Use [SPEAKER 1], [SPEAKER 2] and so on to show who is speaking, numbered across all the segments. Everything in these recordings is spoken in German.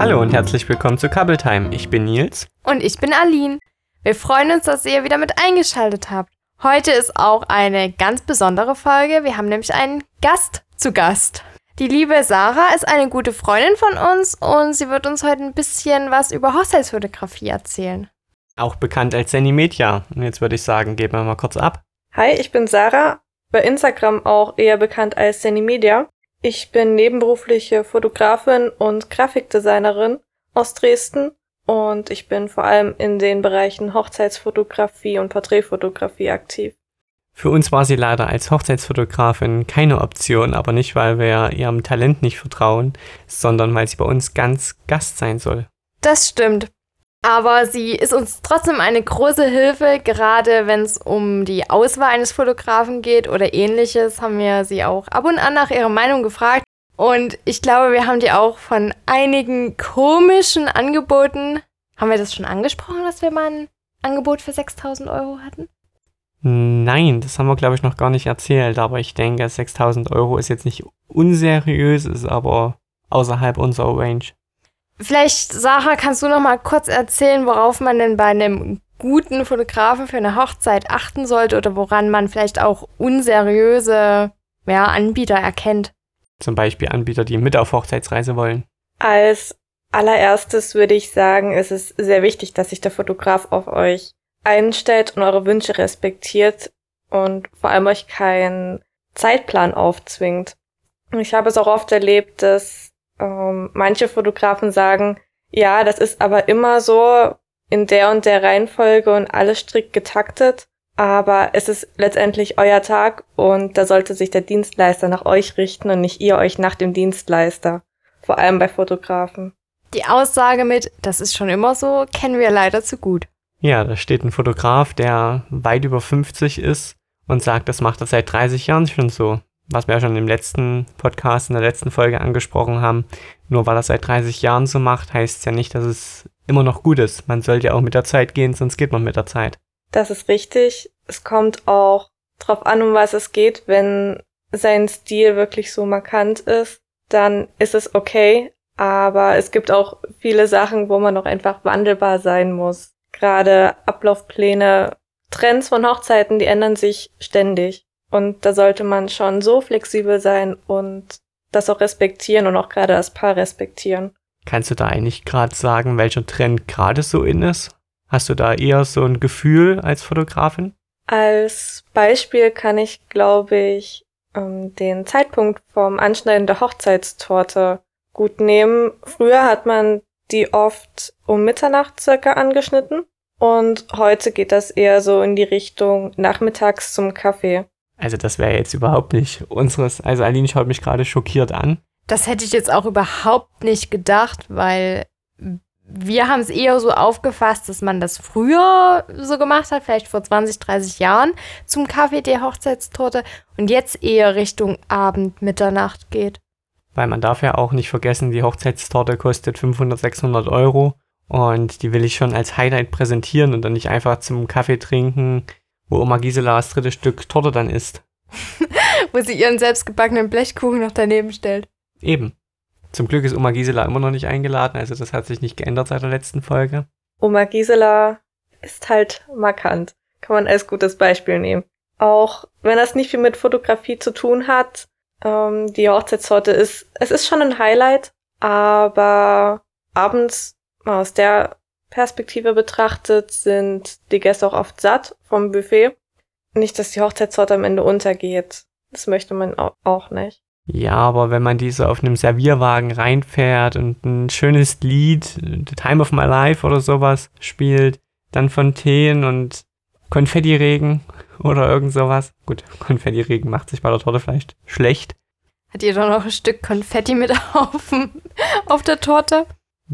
[SPEAKER 1] Hallo und herzlich willkommen zu Couple Time. Ich bin Nils.
[SPEAKER 2] Und ich bin Aline. Wir freuen uns, dass ihr wieder mit eingeschaltet habt. Heute ist auch eine ganz besondere Folge. Wir haben nämlich einen Gast zu Gast. Die liebe Sarah ist eine gute Freundin von uns und sie wird uns heute ein bisschen was über Hochzeitsfotografie erzählen.
[SPEAKER 1] Auch bekannt als Sandy Media. Und jetzt würde ich sagen, geben wir mal kurz ab.
[SPEAKER 3] Hi, ich bin Sarah, bei Instagram auch eher bekannt als Sandy Media. Ich bin nebenberufliche Fotografin und Grafikdesignerin aus Dresden und ich bin vor allem in den Bereichen Hochzeitsfotografie und Porträtfotografie aktiv.
[SPEAKER 1] Für uns war sie leider als Hochzeitsfotografin keine Option, aber nicht, weil wir ihrem Talent nicht vertrauen, sondern weil sie bei uns ganz Gast sein soll.
[SPEAKER 2] Das stimmt. Aber sie ist uns trotzdem eine große Hilfe, gerade wenn es um die Auswahl eines Fotografen geht oder ähnliches, haben wir sie auch ab und an nach ihrer Meinung gefragt. Und ich glaube, wir haben die auch von einigen komischen Angeboten. Haben wir das schon angesprochen, dass wir mal ein Angebot für 6000 Euro hatten?
[SPEAKER 1] Nein, das haben wir, glaube ich, noch gar nicht erzählt, aber ich denke, 6000 Euro ist jetzt nicht unseriös, ist aber außerhalb unserer Range.
[SPEAKER 2] Vielleicht, Sarah, kannst du noch mal kurz erzählen, worauf man denn bei einem guten Fotografen für eine Hochzeit achten sollte oder woran man vielleicht auch unseriöse ja, Anbieter erkennt?
[SPEAKER 1] Zum Beispiel Anbieter, die mit auf Hochzeitsreise wollen.
[SPEAKER 3] Als allererstes würde ich sagen, es ist sehr wichtig, dass sich der Fotograf auf euch einstellt und eure Wünsche respektiert und vor allem euch keinen Zeitplan aufzwingt. Ich habe es auch oft erlebt, dass ähm, manche Fotografen sagen, ja, das ist aber immer so in der und der Reihenfolge und alles strikt getaktet. Aber es ist letztendlich euer Tag und da sollte sich der Dienstleister nach euch richten und nicht ihr euch nach dem Dienstleister. Vor allem bei Fotografen.
[SPEAKER 2] Die Aussage mit, das ist schon immer so, kennen wir leider zu gut.
[SPEAKER 1] Ja, da steht ein Fotograf, der weit über 50 ist und sagt, das macht er seit 30 Jahren schon so was wir ja schon im letzten Podcast, in der letzten Folge angesprochen haben, nur weil er seit 30 Jahren so macht, heißt es ja nicht, dass es immer noch gut ist. Man sollte ja auch mit der Zeit gehen, sonst geht man mit der Zeit.
[SPEAKER 3] Das ist richtig. Es kommt auch drauf an, um was es geht. Wenn sein Stil wirklich so markant ist, dann ist es okay. Aber es gibt auch viele Sachen, wo man noch einfach wandelbar sein muss. Gerade Ablaufpläne, Trends von Hochzeiten, die ändern sich ständig. Und da sollte man schon so flexibel sein und das auch respektieren und auch gerade das Paar respektieren.
[SPEAKER 1] Kannst du da eigentlich gerade sagen, welcher Trend gerade so in ist? Hast du da eher so ein Gefühl als Fotografin?
[SPEAKER 3] Als Beispiel kann ich, glaube ich, ähm, den Zeitpunkt vom Anschneiden der Hochzeitstorte gut nehmen. Früher hat man die oft um Mitternacht circa angeschnitten und heute geht das eher so in die Richtung nachmittags zum Kaffee.
[SPEAKER 1] Also das wäre jetzt überhaupt nicht unseres. Also Aline schaut mich gerade schockiert an.
[SPEAKER 2] Das hätte ich jetzt auch überhaupt nicht gedacht, weil wir haben es eher so aufgefasst, dass man das früher so gemacht hat, vielleicht vor 20, 30 Jahren zum Kaffee der Hochzeitstorte und jetzt eher Richtung Abend, Mitternacht geht.
[SPEAKER 1] Weil man darf ja auch nicht vergessen, die Hochzeitstorte kostet 500, 600 Euro und die will ich schon als Highlight präsentieren und dann nicht einfach zum Kaffee trinken wo Oma Gisela das dritte Stück Torte dann isst.
[SPEAKER 2] wo sie ihren selbstgebackenen Blechkuchen noch daneben stellt.
[SPEAKER 1] Eben. Zum Glück ist Oma Gisela immer noch nicht eingeladen, also das hat sich nicht geändert seit der letzten Folge.
[SPEAKER 3] Oma Gisela ist halt markant. Kann man als gutes Beispiel nehmen. Auch wenn das nicht viel mit Fotografie zu tun hat, ähm, die Hochzeitstorte ist, es ist schon ein Highlight, aber abends aus der Perspektive betrachtet, sind die Gäste auch oft satt vom Buffet. Nicht, dass die Hochzeitstorte am Ende untergeht. Das möchte man auch nicht.
[SPEAKER 1] Ja, aber wenn man diese auf einem Servierwagen reinfährt und ein schönes Lied, The Time of My Life oder sowas spielt, dann Fontänen und Konfettiregen oder irgend sowas. Gut, Konfettiregen macht sich bei der Torte vielleicht schlecht.
[SPEAKER 2] Hat ihr doch noch ein Stück Konfetti mit auf, auf der Torte?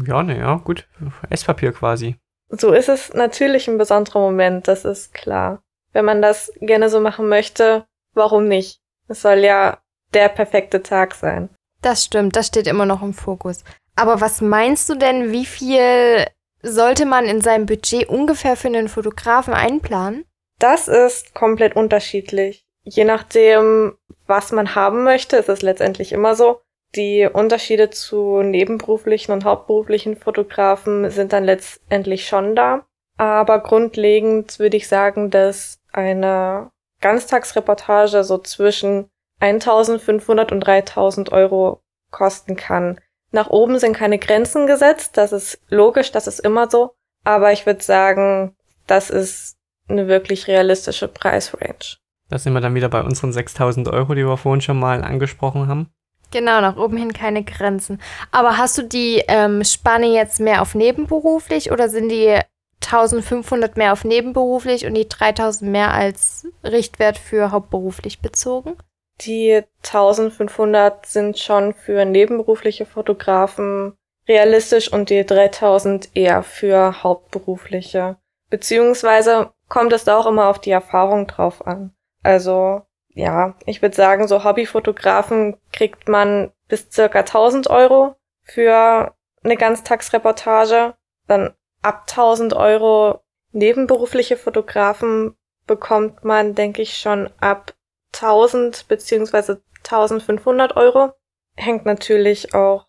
[SPEAKER 1] Ja, naja, gut. Esspapier quasi.
[SPEAKER 3] So ist es natürlich ein besonderer Moment, das ist klar. Wenn man das gerne so machen möchte, warum nicht? Es soll ja der perfekte Tag sein.
[SPEAKER 2] Das stimmt, das steht immer noch im Fokus. Aber was meinst du denn, wie viel sollte man in seinem Budget ungefähr für einen Fotografen einplanen?
[SPEAKER 3] Das ist komplett unterschiedlich. Je nachdem, was man haben möchte, ist es letztendlich immer so. Die Unterschiede zu nebenberuflichen und hauptberuflichen Fotografen sind dann letztendlich schon da. Aber grundlegend würde ich sagen, dass eine Ganztagsreportage so zwischen 1500 und 3000 Euro kosten kann. Nach oben sind keine Grenzen gesetzt, das ist logisch, das ist immer so. Aber ich würde sagen, das ist eine wirklich realistische Preisrange.
[SPEAKER 1] Da sind wir dann wieder bei unseren 6000 Euro, die wir vorhin schon mal angesprochen haben.
[SPEAKER 2] Genau, nach oben hin keine Grenzen. Aber hast du die ähm, Spanne jetzt mehr auf nebenberuflich oder sind die 1500 mehr auf nebenberuflich und die 3000 mehr als Richtwert für hauptberuflich bezogen?
[SPEAKER 3] Die 1500 sind schon für nebenberufliche Fotografen realistisch und die 3000 eher für hauptberufliche. Beziehungsweise kommt es da auch immer auf die Erfahrung drauf an. Also ja, ich würde sagen, so Hobbyfotografen kriegt man bis circa 1000 Euro für eine Ganztagsreportage. Dann ab 1000 Euro nebenberufliche Fotografen bekommt man, denke ich, schon ab 1000 beziehungsweise 1500 Euro. Hängt natürlich auch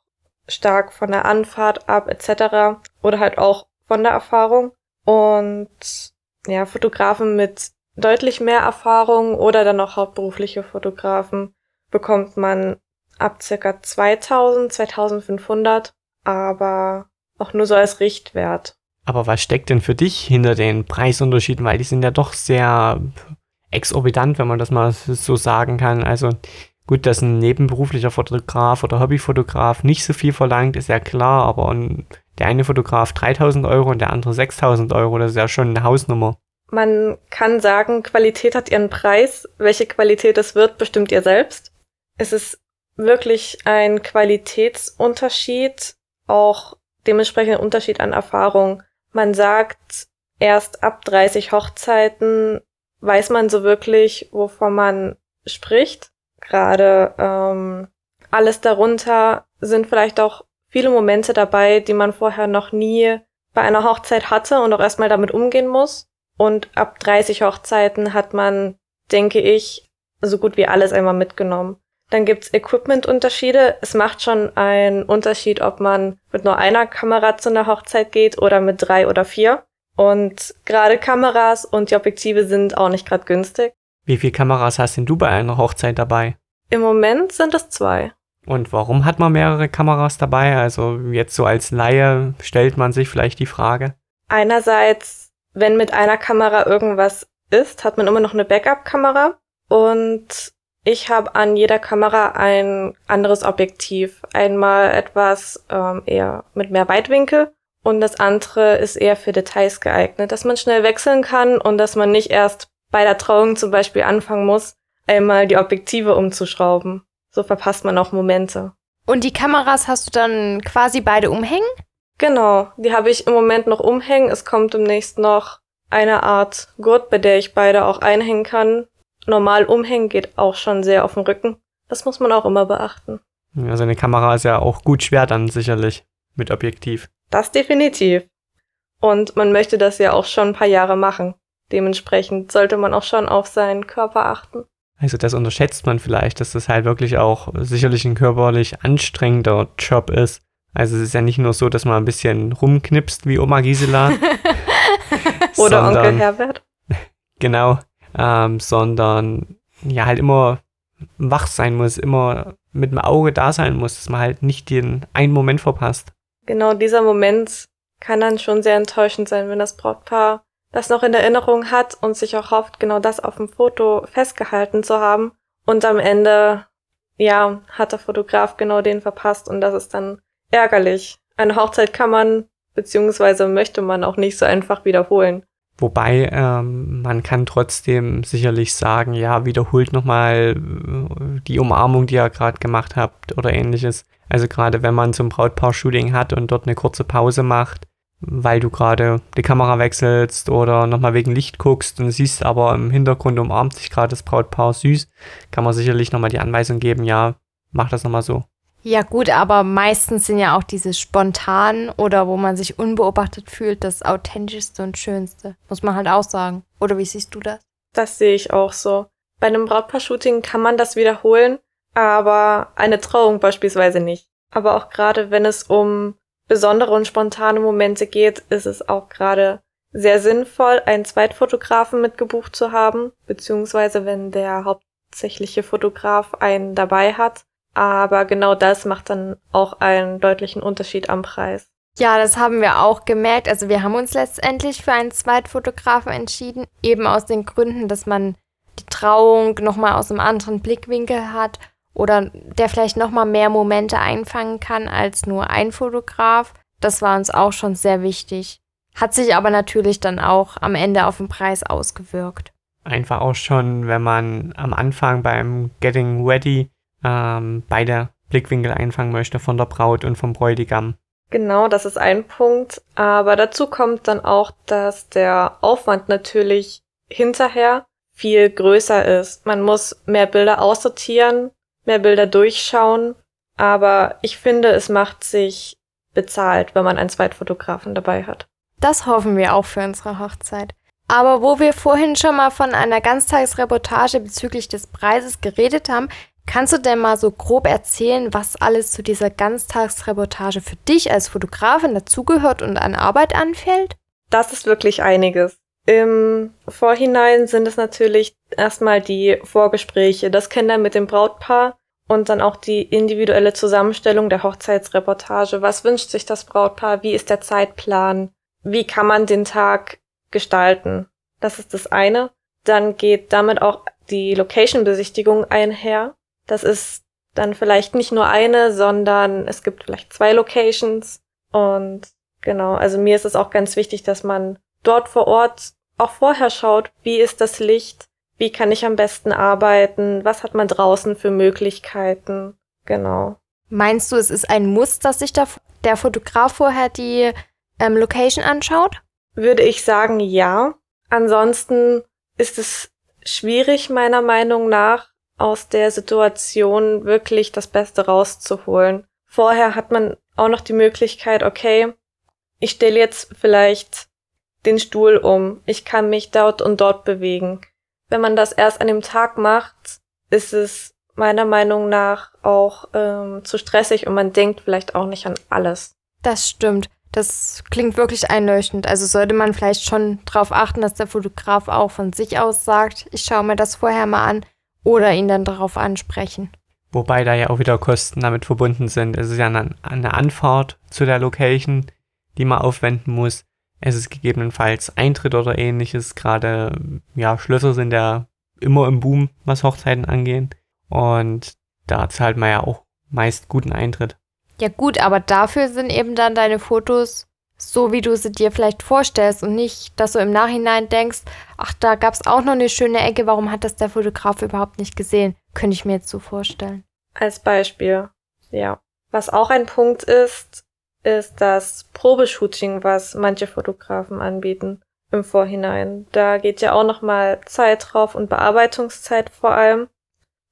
[SPEAKER 3] stark von der Anfahrt ab etc. oder halt auch von der Erfahrung. Und ja, Fotografen mit deutlich mehr Erfahrung oder dann auch hauptberufliche Fotografen bekommt man ab circa 2000, 2500, aber auch nur so als Richtwert.
[SPEAKER 1] Aber was steckt denn für dich hinter den Preisunterschieden? Weil die sind ja doch sehr exorbitant, wenn man das mal so sagen kann. Also gut, dass ein nebenberuflicher Fotograf oder Hobbyfotograf nicht so viel verlangt, ist ja klar, aber der eine Fotograf 3000 Euro und der andere 6000 Euro, das ist ja schon eine Hausnummer.
[SPEAKER 3] Man kann sagen, Qualität hat ihren Preis. Welche Qualität es wird, bestimmt ihr selbst. Es ist wirklich ein Qualitätsunterschied, auch dementsprechend ein Unterschied an Erfahrung. Man sagt, erst ab 30 Hochzeiten weiß man so wirklich, wovon man spricht. Gerade ähm, alles darunter sind vielleicht auch viele Momente dabei, die man vorher noch nie bei einer Hochzeit hatte und auch erstmal damit umgehen muss. Und ab 30 Hochzeiten hat man, denke ich, so gut wie alles einmal mitgenommen. Dann gibt's Equipment-Unterschiede. Es macht schon einen Unterschied, ob man mit nur einer Kamera zu einer Hochzeit geht oder mit drei oder vier. Und gerade Kameras und die Objektive sind auch nicht gerade günstig.
[SPEAKER 1] Wie viele Kameras hast denn du bei einer Hochzeit dabei?
[SPEAKER 3] Im Moment sind es zwei.
[SPEAKER 1] Und warum hat man mehrere Kameras dabei? Also jetzt so als Laie stellt man sich vielleicht die Frage.
[SPEAKER 3] Einerseits wenn mit einer Kamera irgendwas ist, hat man immer noch eine Backup-Kamera und ich habe an jeder Kamera ein anderes Objektiv. Einmal etwas ähm, eher mit mehr Weitwinkel und das andere ist eher für Details geeignet, dass man schnell wechseln kann und dass man nicht erst bei der Trauung zum Beispiel anfangen muss, einmal die Objektive umzuschrauben. So verpasst man auch Momente.
[SPEAKER 2] Und die Kameras hast du dann quasi beide umhängen?
[SPEAKER 3] Genau, die habe ich im Moment noch umhängen. Es kommt demnächst noch eine Art Gurt, bei der ich beide auch einhängen kann. Normal umhängen geht auch schon sehr auf den Rücken. Das muss man auch immer beachten.
[SPEAKER 1] Also eine Kamera ist ja auch gut schwer dann sicherlich mit Objektiv.
[SPEAKER 3] Das definitiv. Und man möchte das ja auch schon ein paar Jahre machen. Dementsprechend sollte man auch schon auf seinen Körper achten.
[SPEAKER 1] Also das unterschätzt man vielleicht, dass das halt wirklich auch sicherlich ein körperlich anstrengender Job ist. Also es ist ja nicht nur so, dass man ein bisschen rumknipst wie Oma Gisela.
[SPEAKER 3] Oder sondern, Onkel Herbert.
[SPEAKER 1] Genau. Ähm, sondern ja halt immer wach sein muss, immer mit dem Auge da sein muss, dass man halt nicht den einen Moment verpasst.
[SPEAKER 3] Genau, dieser Moment kann dann schon sehr enttäuschend sein, wenn das Brautpaar das noch in Erinnerung hat und sich auch hofft, genau das auf dem Foto festgehalten zu haben. Und am Ende, ja, hat der Fotograf genau den verpasst und das ist dann ärgerlich. Eine Hochzeit kann man beziehungsweise möchte man auch nicht so einfach wiederholen.
[SPEAKER 1] Wobei ähm, man kann trotzdem sicherlich sagen, ja, wiederholt nochmal äh, die Umarmung, die ihr gerade gemacht habt oder ähnliches. Also gerade wenn man zum Brautpaar-Shooting hat und dort eine kurze Pause macht, weil du gerade die Kamera wechselst oder nochmal wegen Licht guckst und siehst aber im Hintergrund umarmt sich gerade das Brautpaar süß, kann man sicherlich nochmal die Anweisung geben, ja, mach das nochmal so.
[SPEAKER 2] Ja gut, aber meistens sind ja auch diese spontan oder wo man sich unbeobachtet fühlt, das authentischste und schönste. Muss man halt auch sagen. Oder wie siehst du das?
[SPEAKER 3] Das sehe ich auch so. Bei einem Brautpaar-Shooting kann man das wiederholen, aber eine Trauung beispielsweise nicht. Aber auch gerade wenn es um besondere und spontane Momente geht, ist es auch gerade sehr sinnvoll, einen Zweitfotografen mitgebucht zu haben, beziehungsweise wenn der hauptsächliche Fotograf einen dabei hat. Aber genau das macht dann auch einen deutlichen Unterschied am Preis.
[SPEAKER 2] Ja, das haben wir auch gemerkt. Also wir haben uns letztendlich für einen Zweitfotografen entschieden, eben aus den Gründen, dass man die Trauung nochmal aus einem anderen Blickwinkel hat oder der vielleicht nochmal mehr Momente einfangen kann als nur ein Fotograf. Das war uns auch schon sehr wichtig. Hat sich aber natürlich dann auch am Ende auf den Preis ausgewirkt.
[SPEAKER 1] Einfach auch schon, wenn man am Anfang beim Getting Ready ähm, beide Blickwinkel einfangen möchte von der Braut und vom Bräutigam.
[SPEAKER 3] Genau, das ist ein Punkt. Aber dazu kommt dann auch, dass der Aufwand natürlich hinterher viel größer ist. Man muss mehr Bilder aussortieren, mehr Bilder durchschauen. Aber ich finde, es macht sich bezahlt, wenn man einen Zweitfotografen dabei hat.
[SPEAKER 2] Das hoffen wir auch für unsere Hochzeit. Aber wo wir vorhin schon mal von einer Ganztagsreportage bezüglich des Preises geredet haben, Kannst du denn mal so grob erzählen, was alles zu dieser Ganztagsreportage für dich als Fotografin dazugehört und an Arbeit anfällt?
[SPEAKER 3] Das ist wirklich einiges. Im Vorhinein sind es natürlich erstmal die Vorgespräche, das Kennenlernen mit dem Brautpaar und dann auch die individuelle Zusammenstellung der Hochzeitsreportage. Was wünscht sich das Brautpaar? Wie ist der Zeitplan? Wie kann man den Tag gestalten? Das ist das eine. Dann geht damit auch die Location-Besichtigung einher. Das ist dann vielleicht nicht nur eine, sondern es gibt vielleicht zwei Locations. Und genau, also mir ist es auch ganz wichtig, dass man dort vor Ort auch vorher schaut, wie ist das Licht, wie kann ich am besten arbeiten, was hat man draußen für Möglichkeiten. Genau.
[SPEAKER 2] Meinst du, es ist ein Muss, dass sich der, der Fotograf vorher die ähm, Location anschaut?
[SPEAKER 3] Würde ich sagen, ja. Ansonsten ist es schwierig, meiner Meinung nach, aus der Situation wirklich das Beste rauszuholen. Vorher hat man auch noch die Möglichkeit, okay, ich stelle jetzt vielleicht den Stuhl um, ich kann mich dort und dort bewegen. Wenn man das erst an dem Tag macht, ist es meiner Meinung nach auch ähm, zu stressig und man denkt vielleicht auch nicht an alles.
[SPEAKER 2] Das stimmt. Das klingt wirklich einleuchtend. Also sollte man vielleicht schon darauf achten, dass der Fotograf auch von sich aus sagt, ich schaue mir das vorher mal an, oder ihn dann darauf ansprechen.
[SPEAKER 1] Wobei da ja auch wieder Kosten damit verbunden sind. Es ist ja eine, eine Anfahrt zu der Location, die man aufwenden muss. Es ist gegebenenfalls Eintritt oder ähnliches. Gerade ja, Schlösser sind ja immer im Boom, was Hochzeiten angehen. Und da zahlt man ja auch meist guten Eintritt.
[SPEAKER 2] Ja gut, aber dafür sind eben dann deine Fotos so, wie du sie dir vielleicht vorstellst und nicht, dass du im Nachhinein denkst, ach, da gab es auch noch eine schöne Ecke, warum hat das der Fotograf überhaupt nicht gesehen? Könnte ich mir jetzt so vorstellen.
[SPEAKER 3] Als Beispiel, ja. Was auch ein Punkt ist, ist das Probeshooting, was manche Fotografen anbieten im Vorhinein. Da geht ja auch nochmal Zeit drauf und Bearbeitungszeit vor allem.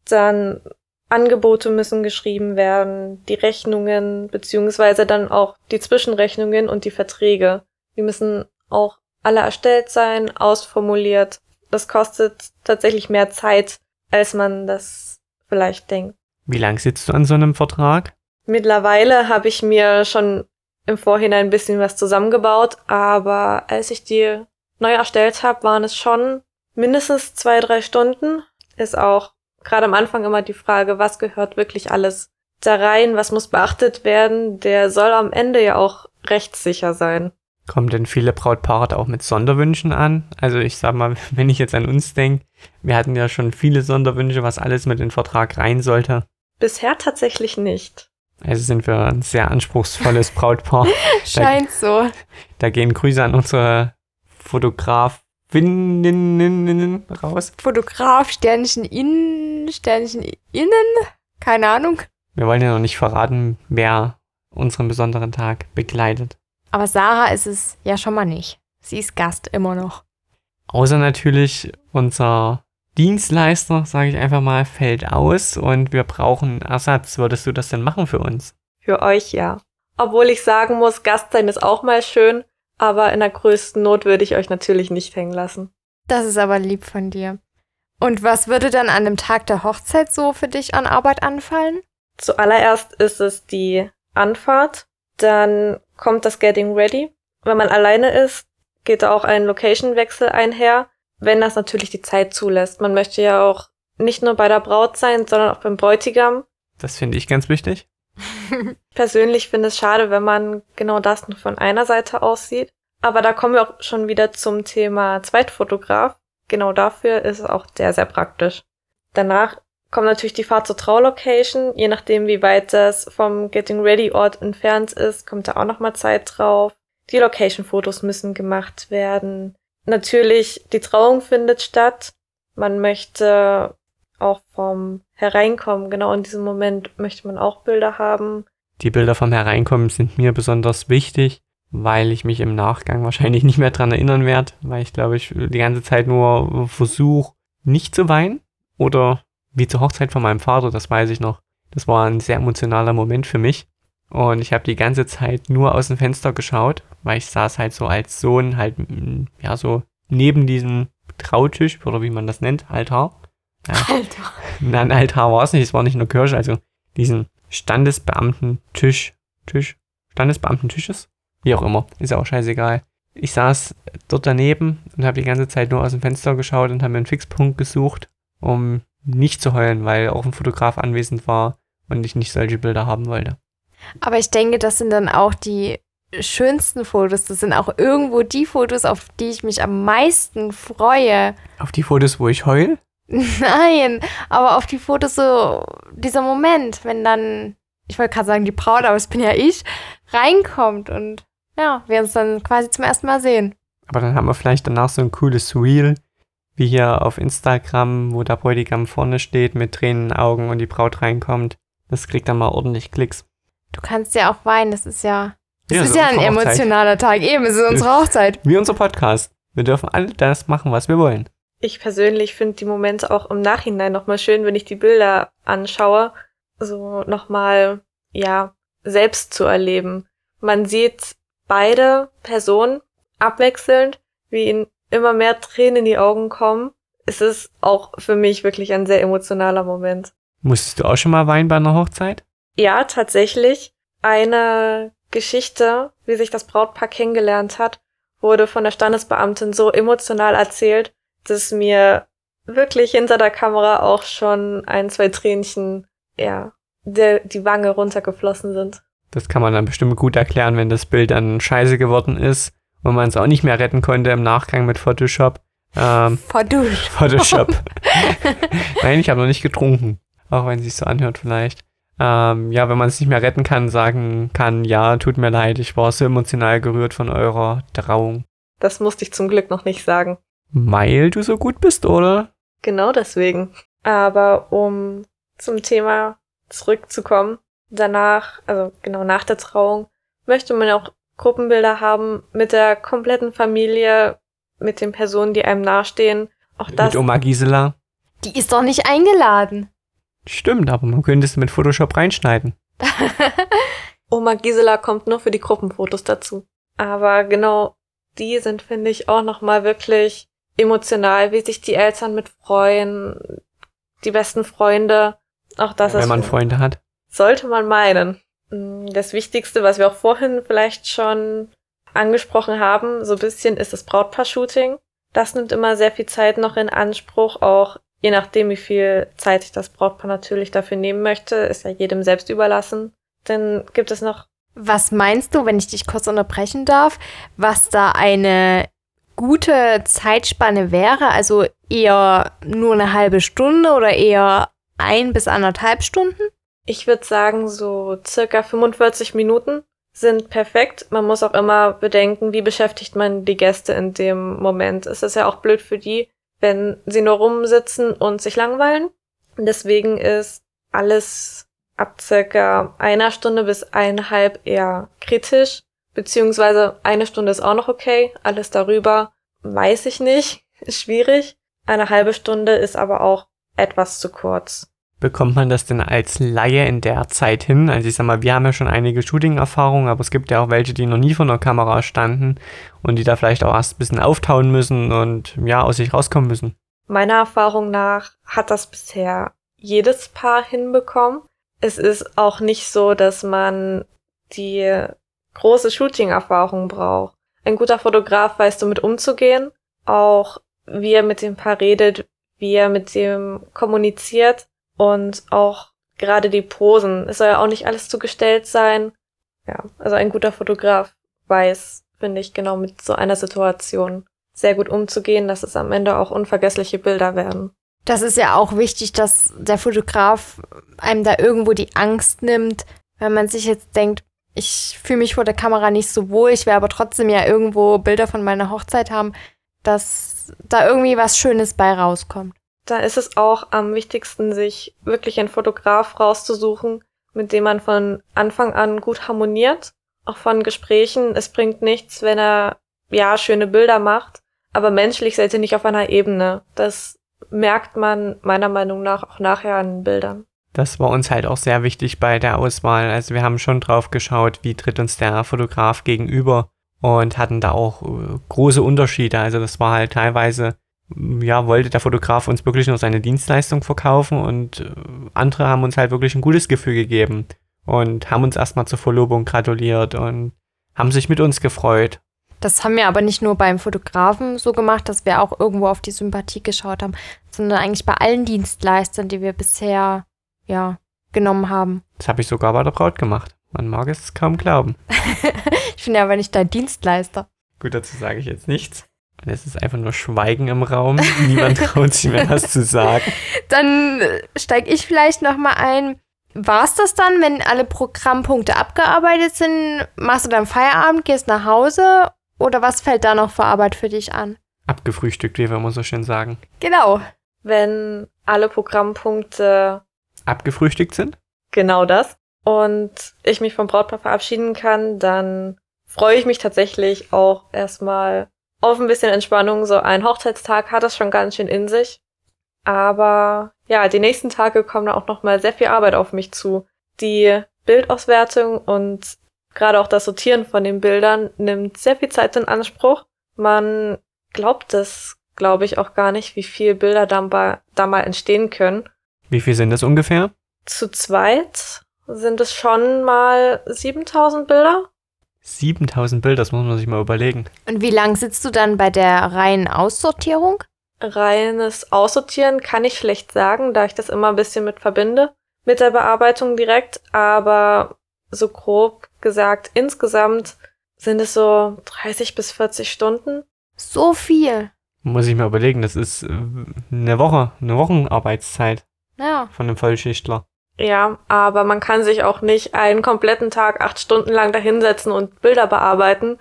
[SPEAKER 3] Dann Angebote müssen geschrieben werden, die Rechnungen, beziehungsweise dann auch die Zwischenrechnungen und die Verträge. Die müssen auch alle erstellt sein, ausformuliert. Das kostet tatsächlich mehr Zeit, als man das vielleicht denkt.
[SPEAKER 1] Wie lang sitzt du an so einem Vertrag?
[SPEAKER 3] Mittlerweile habe ich mir schon im Vorhinein ein bisschen was zusammengebaut, aber als ich die neu erstellt habe, waren es schon mindestens zwei, drei Stunden. Ist auch gerade am Anfang immer die Frage, was gehört wirklich alles da rein, was muss beachtet werden, der soll am Ende ja auch rechtssicher sein.
[SPEAKER 1] Kommen denn viele Brautpaare auch mit Sonderwünschen an? Also ich sag mal, wenn ich jetzt an uns denke, wir hatten ja schon viele Sonderwünsche, was alles mit in den Vertrag rein sollte.
[SPEAKER 3] Bisher tatsächlich nicht.
[SPEAKER 1] Also sind wir ein sehr anspruchsvolles Brautpaar.
[SPEAKER 2] Scheint
[SPEAKER 1] da,
[SPEAKER 2] so.
[SPEAKER 1] Da gehen Grüße an unsere Fotograf Winnen raus.
[SPEAKER 2] Fotograf, Sternchen innen, Sternchen innen, keine Ahnung.
[SPEAKER 1] Wir wollen ja noch nicht verraten, wer unseren besonderen Tag begleitet.
[SPEAKER 2] Aber Sarah ist es ja schon mal nicht. Sie ist Gast immer noch.
[SPEAKER 1] Außer natürlich unser Dienstleister, sage ich einfach mal, fällt aus und wir brauchen Ersatz. Würdest du das denn machen für uns?
[SPEAKER 3] Für euch ja. Obwohl ich sagen muss, Gast sein ist auch mal schön, aber in der größten Not würde ich euch natürlich nicht hängen lassen.
[SPEAKER 2] Das ist aber lieb von dir. Und was würde dann an dem Tag der Hochzeit so für dich an Arbeit anfallen?
[SPEAKER 3] Zuallererst ist es die Anfahrt, dann kommt das Getting Ready. Wenn man alleine ist, geht da auch ein Location-Wechsel einher, wenn das natürlich die Zeit zulässt. Man möchte ja auch nicht nur bei der Braut sein, sondern auch beim Bräutigam.
[SPEAKER 1] Das finde ich ganz wichtig.
[SPEAKER 3] Persönlich finde es schade, wenn man genau das nur von einer Seite aussieht. Aber da kommen wir auch schon wieder zum Thema Zweitfotograf. Genau dafür ist es auch sehr, sehr praktisch. Danach kommt natürlich die Fahrt zur Traulocation. Je nachdem, wie weit das vom Getting Ready Ort entfernt ist, kommt da auch nochmal Zeit drauf. Die Location-Fotos müssen gemacht werden. Natürlich, die Trauung findet statt. Man möchte auch vom Hereinkommen, genau in diesem Moment möchte man auch Bilder haben.
[SPEAKER 1] Die Bilder vom Hereinkommen sind mir besonders wichtig, weil ich mich im Nachgang wahrscheinlich nicht mehr dran erinnern werde, weil ich glaube, ich die ganze Zeit nur versuche, nicht zu weinen. Oder wie zur Hochzeit von meinem Vater, das weiß ich noch. Das war ein sehr emotionaler Moment für mich. Und ich habe die ganze Zeit nur aus dem Fenster geschaut, weil ich saß halt so als Sohn halt, ja, so neben diesem Trautisch oder wie man das nennt, Altar. Ja.
[SPEAKER 2] Alter.
[SPEAKER 1] Nein, Altar war es nicht, es war nicht nur Kirche, also diesen Standesbeamtentisch, Tisch, Standesbeamtentisches, wie auch immer, ist ja auch scheißegal. Ich saß dort daneben und habe die ganze Zeit nur aus dem Fenster geschaut und habe mir einen Fixpunkt gesucht, um nicht zu heulen, weil auch ein Fotograf anwesend war und ich nicht solche Bilder haben wollte.
[SPEAKER 2] Aber ich denke, das sind dann auch die schönsten Fotos. Das sind auch irgendwo die Fotos, auf die ich mich am meisten freue.
[SPEAKER 1] Auf die Fotos, wo ich heul?
[SPEAKER 2] Nein, aber auf die Fotos so, dieser Moment, wenn dann, ich wollte gerade sagen die Braut, aber es bin ja ich, reinkommt und ja, wir uns dann quasi zum ersten Mal sehen.
[SPEAKER 1] Aber dann haben wir vielleicht danach so ein cooles Reel, wie hier auf Instagram, wo der Bräutigam vorne steht mit Tränen in den Augen und die Braut reinkommt. Das kriegt dann mal ordentlich Klicks.
[SPEAKER 2] Du kannst ja auch weinen, das ist ja, das
[SPEAKER 1] Ja,
[SPEAKER 2] ist
[SPEAKER 1] so
[SPEAKER 2] ja ein
[SPEAKER 1] unsere Hochzeit.
[SPEAKER 2] emotionaler Tag. Eben, es ist unsere Hochzeit.
[SPEAKER 1] Wie unser Podcast. Wir dürfen all das machen, was wir wollen.
[SPEAKER 3] Ich persönlich finde die Momente auch im Nachhinein nochmal schön, wenn ich die Bilder anschaue, so nochmal, ja, selbst zu erleben. Man sieht beide Personen abwechselnd, wie ihnen immer mehr Tränen in die Augen kommen. Es ist auch für mich wirklich ein sehr emotionaler Moment.
[SPEAKER 1] Musstest du auch schon mal weinen bei einer Hochzeit?
[SPEAKER 3] Ja, tatsächlich. Eine Geschichte, wie sich das Brautpaar kennengelernt hat, wurde von der Standesbeamtin so emotional erzählt, dass mir wirklich hinter der Kamera auch schon ein, zwei Tränchen, ja, der, die Wange runtergeflossen sind.
[SPEAKER 1] Das kann man dann bestimmt gut erklären, wenn das Bild dann scheiße geworden ist und man es auch nicht mehr retten konnte im Nachgang mit Photoshop. Ähm,
[SPEAKER 2] Verdusch.
[SPEAKER 1] Photoshop. Nein, ich habe noch nicht getrunken. Auch wenn es sich so anhört vielleicht. Ähm, ja, wenn man es nicht mehr retten kann, sagen kann, ja, tut mir leid, ich war so emotional gerührt von eurer Trauung.
[SPEAKER 3] Das musste ich zum Glück noch nicht sagen.
[SPEAKER 1] Weil du so gut bist, oder?
[SPEAKER 3] Genau deswegen. Aber um zum Thema zurückzukommen, danach, also genau nach der Trauung, möchte man auch Gruppenbilder haben mit der kompletten Familie, mit den Personen, die einem nahestehen. Auch das.
[SPEAKER 1] Mit Oma Gisela.
[SPEAKER 2] Die ist doch nicht eingeladen.
[SPEAKER 1] Stimmt, aber man könnte es mit Photoshop reinschneiden.
[SPEAKER 3] Oma Gisela kommt nur für die Gruppenfotos dazu. Aber genau die sind, finde ich, auch nochmal wirklich emotional, wie sich die Eltern mit freuen, die besten Freunde. Auch das
[SPEAKER 1] wenn
[SPEAKER 3] ist,
[SPEAKER 1] man Freunde hat.
[SPEAKER 3] sollte man meinen. Mm, Das Wichtigste, was wir auch vorhin vielleicht schon angesprochen haben, so ein bisschen ist das Brautpaar-Shooting. Das nimmt immer sehr viel Zeit noch in Anspruch, auch je nachdem, wie viel Zeit sich das Brautpaar natürlich dafür nehmen möchte, ist ja jedem selbst überlassen. Dann gibt es noch
[SPEAKER 2] Was meinst du, wenn ich dich kurz unterbrechen darf, was da eine gute Zeitspanne wäre? Also eher nur eine halbe Stunde oder eher ein bis anderthalb Stunden?
[SPEAKER 3] Ich würde sagen, so circa 45 Minuten sind perfekt. Man muss auch immer bedenken, wie beschäftigt man die Gäste in dem Moment. Es ist ja auch blöd für die, wenn sie nur rumsitzen und sich langweilen. Deswegen ist alles ab circa einer Stunde bis eineinhalb eher kritisch. Beziehungsweise eine Stunde ist auch noch okay. Alles darüber weiß ich nicht. Ist schwierig. Eine halbe Stunde ist aber auch etwas zu kurz.
[SPEAKER 1] Bekommt man das denn als Laie in der Zeit hin? Also ich sag mal, wir haben ja schon einige Shooting-Erfahrungen, aber es gibt ja auch welche, die noch nie vor der Kamera standen und die da vielleicht auch erst ein bisschen auftauen müssen und ja, aus sich rauskommen müssen.
[SPEAKER 3] meiner Erfahrung nach hat das bisher jedes Paar hinbekommen. Es ist auch nicht so, dass man die große Shooting-Erfahrung braucht. Ein guter Fotograf weiß damit umzugehen, auch wie er mit dem Paar redet, wie er mit dem kommuniziert und auch gerade die Posen. Es soll ja auch nicht alles zugestellt sein. Ja, also ein guter Fotograf weiß, finde ich, genau mit so einer Situation sehr gut umzugehen, dass es am Ende auch unvergessliche Bilder werden.
[SPEAKER 2] Das ist ja auch wichtig, dass der Fotograf einem da irgendwo die Angst nimmt, wenn man sich jetzt denkt, ich fühle mich vor der Kamera nicht so wohl, ich will aber trotzdem ja irgendwo Bilder von meiner Hochzeit haben, dass da irgendwie was Schönes bei rauskommt.
[SPEAKER 3] Da ist es auch am wichtigsten, sich wirklich einen Fotograf rauszusuchen, mit dem man von Anfang an gut harmoniert. Auch von Gesprächen. Es bringt nichts, wenn er ja schöne Bilder macht, aber menschlich seid ihr nicht auf einer Ebene. Das merkt man meiner Meinung nach auch nachher an Bildern.
[SPEAKER 1] Das war uns halt auch sehr wichtig bei der Auswahl. Also wir haben schon drauf geschaut, wie tritt uns der Fotograf gegenüber und hatten da auch äh, große Unterschiede. Also das war halt teilweise, ja, wollte der Fotograf uns wirklich nur seine Dienstleistung verkaufen und äh, andere haben uns halt wirklich ein gutes Gefühl gegeben und haben uns erstmal zur Verlobung gratuliert und haben sich mit uns gefreut.
[SPEAKER 2] Das haben wir aber nicht nur beim Fotografen so gemacht, dass wir auch irgendwo auf die Sympathie geschaut haben, sondern eigentlich bei allen Dienstleistern, die wir bisher ja genommen haben.
[SPEAKER 1] Das habe ich sogar bei der Braut gemacht. Man mag es kaum glauben.
[SPEAKER 2] ich bin ja aber nicht dein Dienstleister.
[SPEAKER 1] Gut, dazu sage ich jetzt nichts. Es ist einfach nur Schweigen im Raum. Niemand traut sich mehr was zu sagen.
[SPEAKER 2] Dann steige ich vielleicht noch mal ein. War es das dann, wenn alle Programmpunkte abgearbeitet sind? Machst du dann Feierabend, gehst nach Hause oder was fällt da noch für Arbeit für dich an?
[SPEAKER 1] Abgefrühstückt, wie wir immer so schön sagen.
[SPEAKER 2] Genau.
[SPEAKER 3] Wenn alle Programmpunkte
[SPEAKER 1] abgefrühstückt sind?
[SPEAKER 3] Genau das. Und ich mich vom Brautpaar verabschieden kann, dann freue ich mich tatsächlich auch erstmal auf ein bisschen Entspannung. So ein Hochzeitstag hat das schon ganz schön in sich. Aber ja, die nächsten Tage kommen da auch nochmal sehr viel Arbeit auf mich zu. Die Bildauswertung und gerade auch das Sortieren von den Bildern nimmt sehr viel Zeit in Anspruch. Man glaubt es, glaube ich, auch gar nicht, wie viel Bilder da, da mal entstehen können.
[SPEAKER 1] Wie viel sind das ungefähr?
[SPEAKER 3] Zu zweit sind es schon mal 7000 Bilder.
[SPEAKER 1] 7000 Bilder, das muss man sich mal überlegen.
[SPEAKER 2] Und wie lang sitzt du dann bei der reinen Aussortierung?
[SPEAKER 3] Reines Aussortieren kann ich schlecht sagen, da ich das immer ein bisschen mit verbinde. Mit der Bearbeitung direkt, aber so grob gesagt, insgesamt sind es so 30 bis 40 Stunden.
[SPEAKER 2] So viel.
[SPEAKER 1] Muss ich mir überlegen, das ist äh, eine Woche, eine Wochenarbeitszeit.
[SPEAKER 2] Ja.
[SPEAKER 1] Von einem Vollschichtler.
[SPEAKER 3] Ja, aber man kann sich auch nicht einen kompletten Tag acht Stunden lang dahinsetzen und Bilder bearbeiten.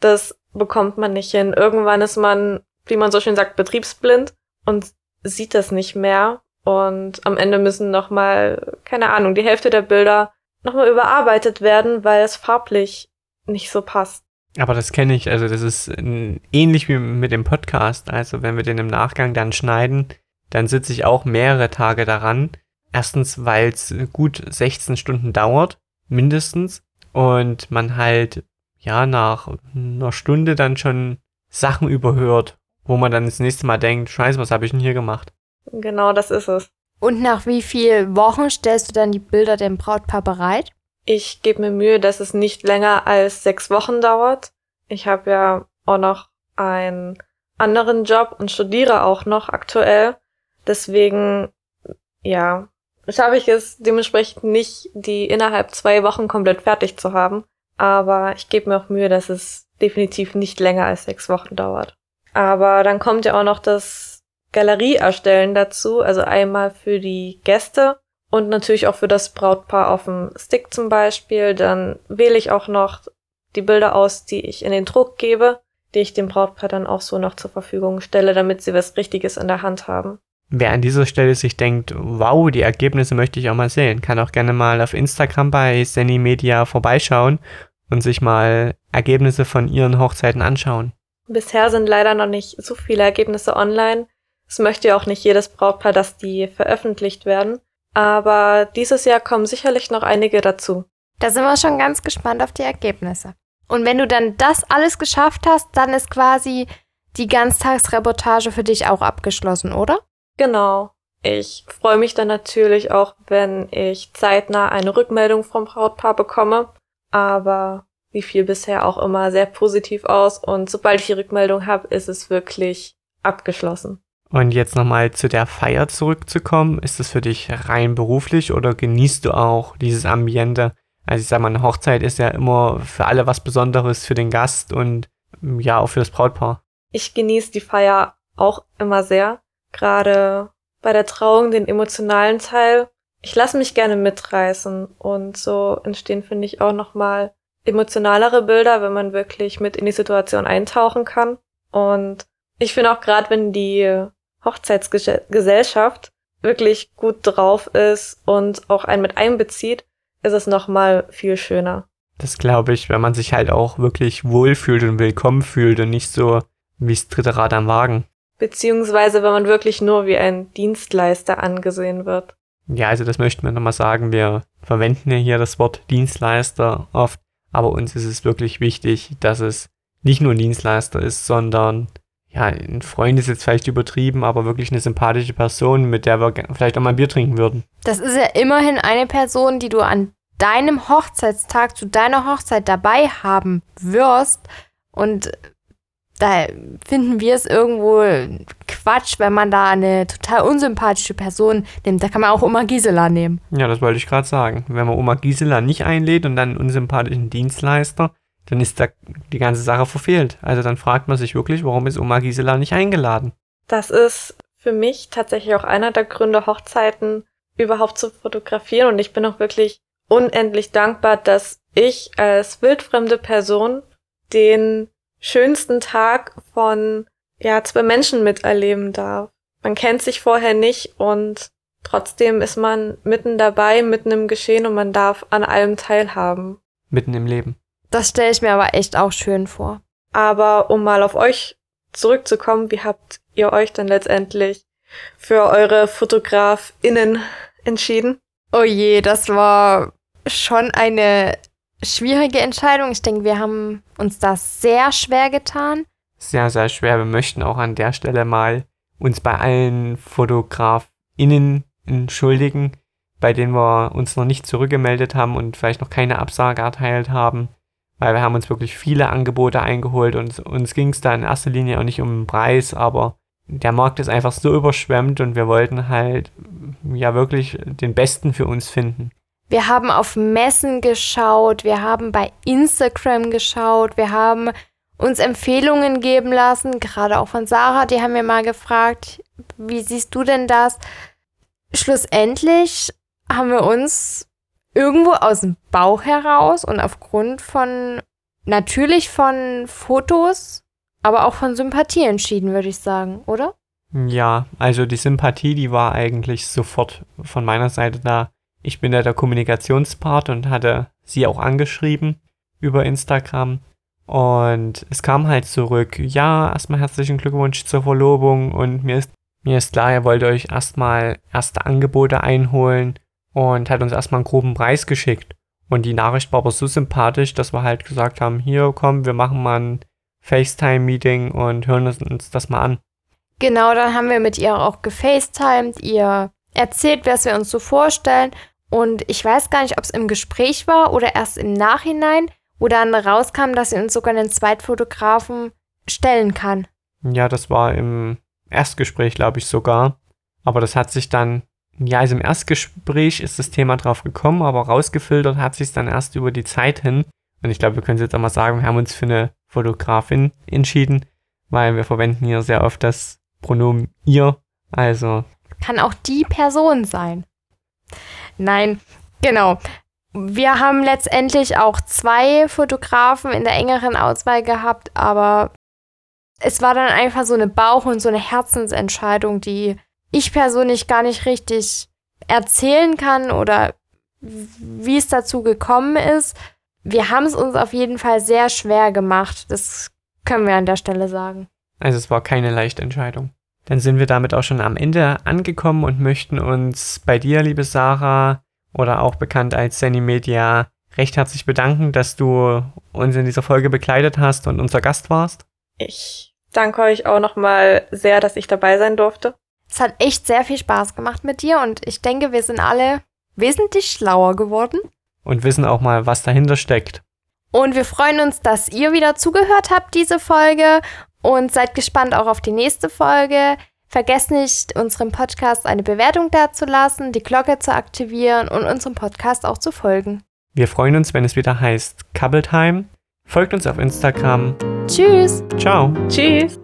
[SPEAKER 3] Das bekommt man nicht hin. Irgendwann ist man, wie man so schön sagt, betriebsblind und sieht das nicht mehr. Und am Ende müssen nochmal, keine Ahnung, die Hälfte der Bilder nochmal überarbeitet werden, weil es farblich nicht so passt.
[SPEAKER 1] Aber das kenne ich, also das ist ähnlich wie mit dem Podcast. Also wenn wir den im Nachgang dann schneiden, dann sitze ich auch mehrere Tage daran. Erstens, weil es gut 16 Stunden dauert, mindestens. Und man halt, ja, nach einer Stunde dann schon Sachen überhört, wo man dann das nächste Mal denkt, scheiße, was habe ich denn hier gemacht?
[SPEAKER 3] Genau, das ist es.
[SPEAKER 2] Und nach wie vielen Wochen stellst du dann die Bilder dem Brautpaar bereit?
[SPEAKER 3] Ich gebe mir Mühe, dass es nicht länger als sechs Wochen dauert. Ich habe ja auch noch einen anderen Job und studiere auch noch aktuell. Deswegen, ja, schaffe ich es dementsprechend nicht, die innerhalb zwei Wochen komplett fertig zu haben. Aber ich gebe mir auch Mühe, dass es definitiv nicht länger als sechs Wochen dauert. Aber dann kommt ja auch noch das Galerie erstellen dazu, also einmal für die Gäste und natürlich auch für das Brautpaar auf dem Stick zum Beispiel. Dann wähle ich auch noch die Bilder aus, die ich in den Druck gebe, die ich dem Brautpaar dann auch so noch zur Verfügung stelle, damit sie was Richtiges in der Hand haben.
[SPEAKER 1] Wer an dieser Stelle sich denkt, wow, die Ergebnisse möchte ich auch mal sehen, kann auch gerne mal auf Instagram bei Seni Media vorbeischauen und sich mal Ergebnisse von ihren Hochzeiten anschauen.
[SPEAKER 3] Bisher sind leider noch nicht so viele Ergebnisse online. Es möchte ja auch nicht jedes Brautpaar, dass die veröffentlicht werden. Aber dieses Jahr kommen sicherlich noch einige dazu.
[SPEAKER 2] Da sind wir schon ganz gespannt auf die Ergebnisse. Und wenn du dann das alles geschafft hast, dann ist quasi die Ganztagsreportage für dich auch abgeschlossen, oder?
[SPEAKER 3] Genau. Ich freue mich dann natürlich auch, wenn ich zeitnah eine Rückmeldung vom Brautpaar bekomme. Aber wie viel bisher auch immer sehr positiv aus. Und sobald ich die Rückmeldung habe, ist es wirklich abgeschlossen.
[SPEAKER 1] Und jetzt nochmal zu der Feier zurückzukommen. Ist das für dich rein beruflich oder genießt du auch dieses Ambiente? Also ich sag mal, eine Hochzeit ist ja immer für alle was Besonderes, für den Gast und ja, auch für das Brautpaar.
[SPEAKER 3] Ich genieße die Feier auch immer sehr. Gerade bei der Trauung den emotionalen Teil. Ich lasse mich gerne mitreißen und so entstehen, finde ich, auch nochmal emotionalere Bilder, wenn man wirklich mit in die Situation eintauchen kann. Und ich finde auch gerade, wenn die Hochzeitsgesellschaft wirklich gut drauf ist und auch einen mit einbezieht, ist es nochmal viel schöner.
[SPEAKER 1] Das glaube ich, wenn man sich halt auch wirklich wohlfühlt und willkommen fühlt und nicht so wie das dritte Rad am Wagen.
[SPEAKER 3] Beziehungsweise, wenn man wirklich nur wie ein Dienstleister angesehen wird.
[SPEAKER 1] Ja, also das möchten wir nochmal sagen. Wir verwenden ja hier das Wort Dienstleister oft, aber uns ist es wirklich wichtig, dass es nicht nur ein Dienstleister ist, sondern ja, ein Freund ist jetzt vielleicht übertrieben, aber wirklich eine sympathische Person, mit der wir vielleicht auch mal ein Bier trinken würden.
[SPEAKER 2] Das ist ja immerhin eine Person, die du an deinem Hochzeitstag zu deiner Hochzeit dabei haben wirst. Und da finden wir es irgendwo Quatsch, wenn man da eine total unsympathische Person nimmt. Da kann man auch Oma Gisela nehmen.
[SPEAKER 1] Ja, das wollte ich gerade sagen. Wenn man Oma Gisela nicht einlädt und dann einen unsympathischen Dienstleister, dann ist da die ganze Sache verfehlt. Also dann fragt man sich wirklich, warum ist Oma Gisela nicht eingeladen?
[SPEAKER 3] Das ist für mich tatsächlich auch einer der Gründe, Hochzeiten überhaupt zu fotografieren. Und ich bin auch wirklich unendlich dankbar, dass ich als wildfremde Person den schönsten Tag von ja zwei Menschen miterleben darf. Man kennt sich vorher nicht und trotzdem ist man mitten dabei, mitten im Geschehen und man darf an allem teilhaben.
[SPEAKER 1] Mitten im Leben.
[SPEAKER 2] Das stelle ich mir aber echt auch schön vor.
[SPEAKER 3] Aber um mal auf euch zurückzukommen, wie habt ihr euch dann letztendlich für eure FotografInnen entschieden?
[SPEAKER 2] Oh je, das war schon eine schwierige Entscheidung. Ich denke, wir haben uns da sehr schwer getan.
[SPEAKER 1] Sehr, sehr schwer. Wir möchten auch an der Stelle mal uns bei allen FotografInnen entschuldigen, bei denen wir uns noch nicht zurückgemeldet haben und vielleicht noch keine Absage erteilt haben weil wir haben uns wirklich viele Angebote eingeholt und uns ging es da in erster Linie auch nicht um den Preis, aber der Markt ist einfach so überschwemmt und wir wollten halt ja wirklich den besten für uns finden.
[SPEAKER 2] Wir haben auf Messen geschaut, wir haben bei Instagram geschaut, wir haben uns Empfehlungen geben lassen, gerade auch von Sarah, die haben mir mal gefragt, wie siehst du denn das? Schlussendlich haben wir uns irgendwo aus dem Bauch heraus und aufgrund von, natürlich von Fotos, aber auch von Sympathie entschieden, würde ich sagen, oder?
[SPEAKER 1] Ja, also die Sympathie, die war eigentlich sofort von meiner Seite da. Ich bin ja der Kommunikationspart und hatte sie auch angeschrieben über Instagram. Und es kam halt zurück, ja, erstmal herzlichen Glückwunsch zur Verlobung und mir ist, mir ist klar, ihr wollt euch erstmal erste Angebote einholen und hat uns erstmal einen groben Preis geschickt. Und die Nachricht war aber so sympathisch, dass wir halt gesagt haben, hier komm, wir machen mal ein FaceTime-Meeting und hören uns das mal an.
[SPEAKER 2] Genau, dann haben wir mit ihr auch gefacetimed, ihr erzählt, was wir uns so vorstellen. Und ich weiß gar nicht, ob es im Gespräch war oder erst im Nachhinein, wo dann rauskam, dass sie uns sogar einen Zweitfotografen stellen kann.
[SPEAKER 1] Ja, das war im Erstgespräch, glaube ich sogar. Aber das hat sich dann ja, also im Erstgespräch ist das Thema drauf gekommen, aber rausgefiltert hat sich dann erst über die Zeit hin. Und ich glaube, wir können jetzt auch mal sagen, wir haben uns für eine Fotografin entschieden, weil wir verwenden hier sehr oft das Pronomen ihr. Also.
[SPEAKER 2] Kann auch die Person sein. Nein, genau. Wir haben letztendlich auch zwei Fotografen in der engeren Auswahl gehabt, aber es war dann einfach so eine Bauch- und so eine Herzensentscheidung, die ich persönlich gar nicht richtig erzählen kann oder wie es dazu gekommen ist. Wir haben es uns auf jeden Fall sehr schwer gemacht. Das können wir an der Stelle sagen.
[SPEAKER 1] Also es war keine leichte Entscheidung. Dann sind wir damit auch schon am Ende angekommen und möchten uns bei dir, liebe Sarah, oder auch bekannt als Sunny Media, recht herzlich bedanken, dass du uns in dieser Folge begleitet hast und unser Gast warst.
[SPEAKER 3] Ich danke euch auch nochmal sehr, dass ich dabei sein durfte.
[SPEAKER 2] Es hat echt sehr viel Spaß gemacht mit dir und ich denke, wir sind alle wesentlich schlauer geworden.
[SPEAKER 1] Und wissen auch mal, was dahinter steckt.
[SPEAKER 2] Und wir freuen uns, dass ihr wieder zugehört habt, diese Folge. Und seid gespannt auch auf die nächste Folge. Vergesst nicht, unserem Podcast eine Bewertung dazulassen, die Glocke zu aktivieren und unserem Podcast auch zu folgen.
[SPEAKER 1] Wir freuen uns, wenn es wieder heißt Couple Time. Folgt uns auf Instagram.
[SPEAKER 2] Tschüss.
[SPEAKER 1] Ciao.
[SPEAKER 3] Tschüss.